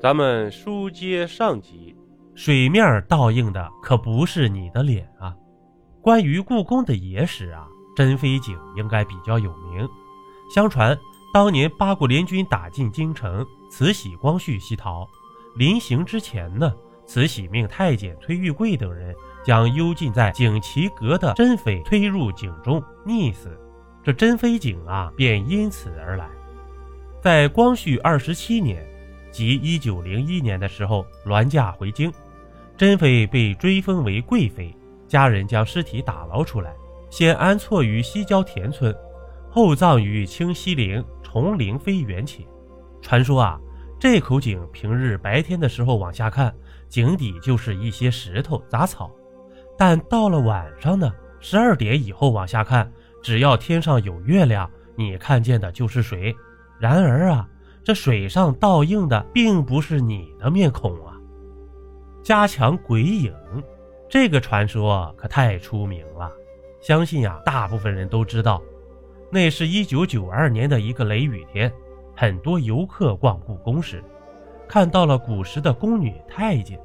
咱们书接上集，水面倒映的可不是你的脸啊！关于故宫的野史啊，珍妃井应该比较有名。相传当年八国联军打进京城，慈禧、光绪西逃，临行之前呢，慈禧命太监崔玉贵等人将幽禁在景祺阁的珍妃推入井中溺死，这珍妃井啊便因此而来。在光绪二十七年，即一九零一年的时候，銮驾回京，珍妃被追封为贵妃，家人将尸体打捞出来，先安错于西郊田村，后葬于清西陵崇陵妃园寝。传说啊，这口井平日白天的时候往下看，井底就是一些石头杂草，但到了晚上呢，十二点以后往下看，只要天上有月亮，你看见的就是水。然而啊，这水上倒映的并不是你的面孔啊！加强鬼影，这个传说可太出名了，相信呀，大部分人都知道。那是一九九二年的一个雷雨天，很多游客逛故宫时，看到了古时的宫女太监。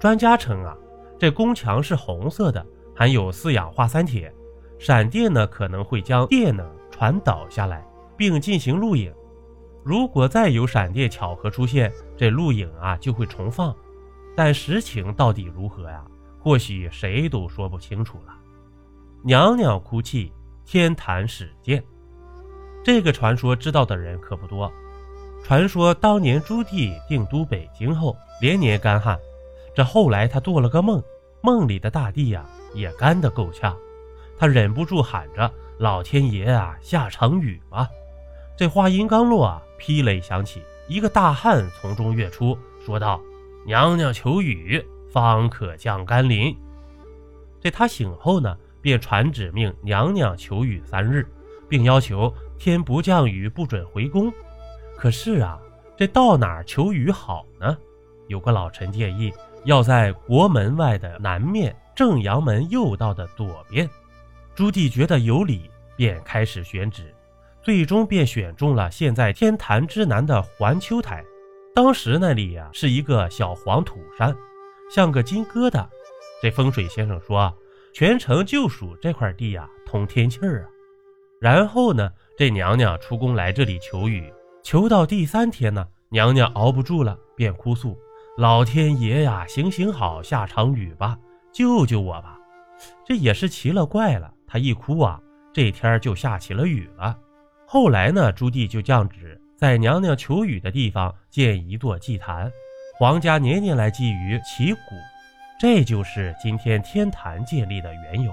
专家称啊，这宫墙是红色的，含有四氧化三铁，闪电呢可能会将电能传导下来，并进行录影。如果再有闪电巧合出现，这录影啊就会重放，但实情到底如何呀？或许谁都说不清楚了。娘娘哭泣，天坛始见。这个传说知道的人可不多。传说当年朱棣定都北京后，连年干旱，这后来他做了个梦，梦里的大地呀也干得够呛，他忍不住喊着：“老天爷啊，下场雨吧！”这话音刚落啊，霹雷响起，一个大汉从中跃出，说道：“娘娘求雨，方可降甘霖。”这他醒后呢，便传旨命娘娘求雨三日，并要求天不降雨不准回宫。可是啊，这到哪儿求雨好呢？有个老臣建议，要在国门外的南面正阳门右道的左边。朱棣觉得有理，便开始选址。最终便选中了现在天坛之南的环丘台。当时那里呀是一个小黄土山，像个金疙瘩。这风水先生说，全城就属这块地呀通天气儿啊。然后呢，这娘娘出宫来这里求雨，求到第三天呢，娘娘熬不住了，便哭诉：“老天爷呀，行行好，下场雨吧，救救我吧！”这也是奇了怪了，她一哭啊，这天就下起了雨了。后来呢，朱棣就降旨在娘娘求雨的地方建一座祭坛，皇家年年来祭雨祈谷，这就是今天天坛建立的缘由。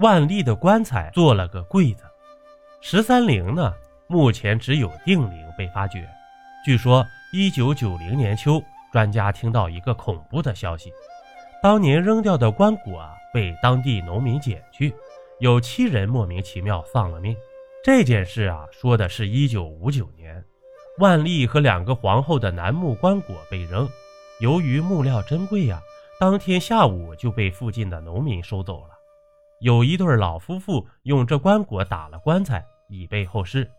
万历的棺材做了个柜子，十三陵呢，目前只有定陵被发掘。据说一九九零年秋，专家听到一个恐怖的消息：当年扔掉的棺椁啊，被当地农民捡去，有七人莫名其妙丧了命。这件事啊，说的是一九五九年，万历和两个皇后的楠木棺椁被扔，由于木料珍贵呀，当天下午就被附近的农民收走了。有一对老夫妇用这棺椁打了棺材，以备后事。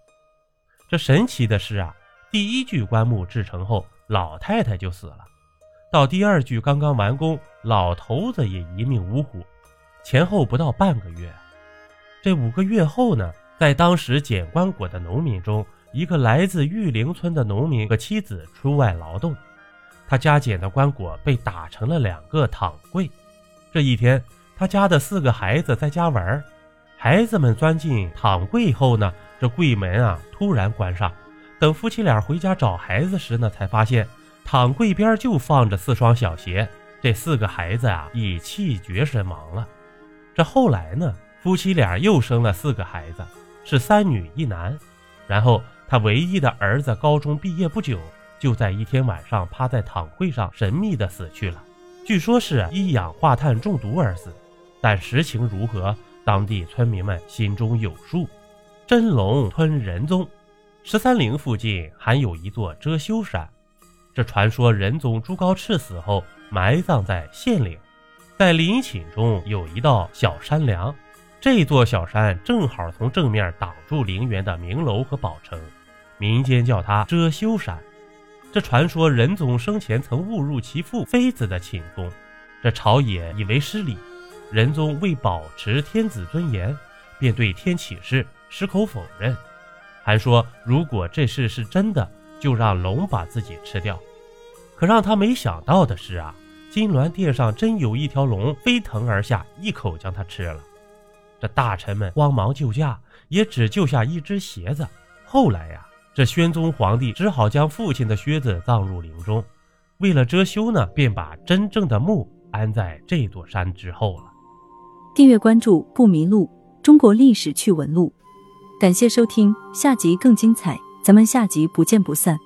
这神奇的是啊，第一具棺木制成后，老太太就死了；到第二具刚刚完工，老头子也一命呜呼，前后不到半个月。这五个月后呢？在当时捡棺椁的农民中，一个来自玉林村的农民和妻子出外劳动，他家捡的棺椁被打成了两个躺柜。这一天，他家的四个孩子在家玩，孩子们钻进躺柜后呢，这柜门啊突然关上。等夫妻俩回家找孩子时呢，才发现躺柜边就放着四双小鞋。这四个孩子啊已气绝身亡了。这后来呢，夫妻俩又生了四个孩子。是三女一男，然后他唯一的儿子高中毕业不久，就在一天晚上趴在躺柜上神秘的死去了，据说是一氧化碳中毒而死，但实情如何，当地村民们心中有数。真龙吞仁宗，十三陵附近还有一座遮羞山，这传说仁宗朱高炽死后埋葬在县陵，在陵寝中有一道小山梁。这座小山正好从正面挡住陵园的明楼和宝城，民间叫它遮羞山。这传说仁宗生前曾误入其父妃子的寝宫，这朝野以为失礼，仁宗为保持天子尊严，便对天起誓，矢口否认，还说如果这事是真的，就让龙把自己吃掉。可让他没想到的是啊，金銮殿上真有一条龙飞腾而下，一口将他吃了。大臣们慌忙救驾，也只救下一只鞋子。后来呀，这宣宗皇帝只好将父亲的靴子葬入陵中。为了遮羞呢，便把真正的墓安在这座山之后了。订阅关注不迷路，中国历史趣闻录。感谢收听，下集更精彩，咱们下集不见不散。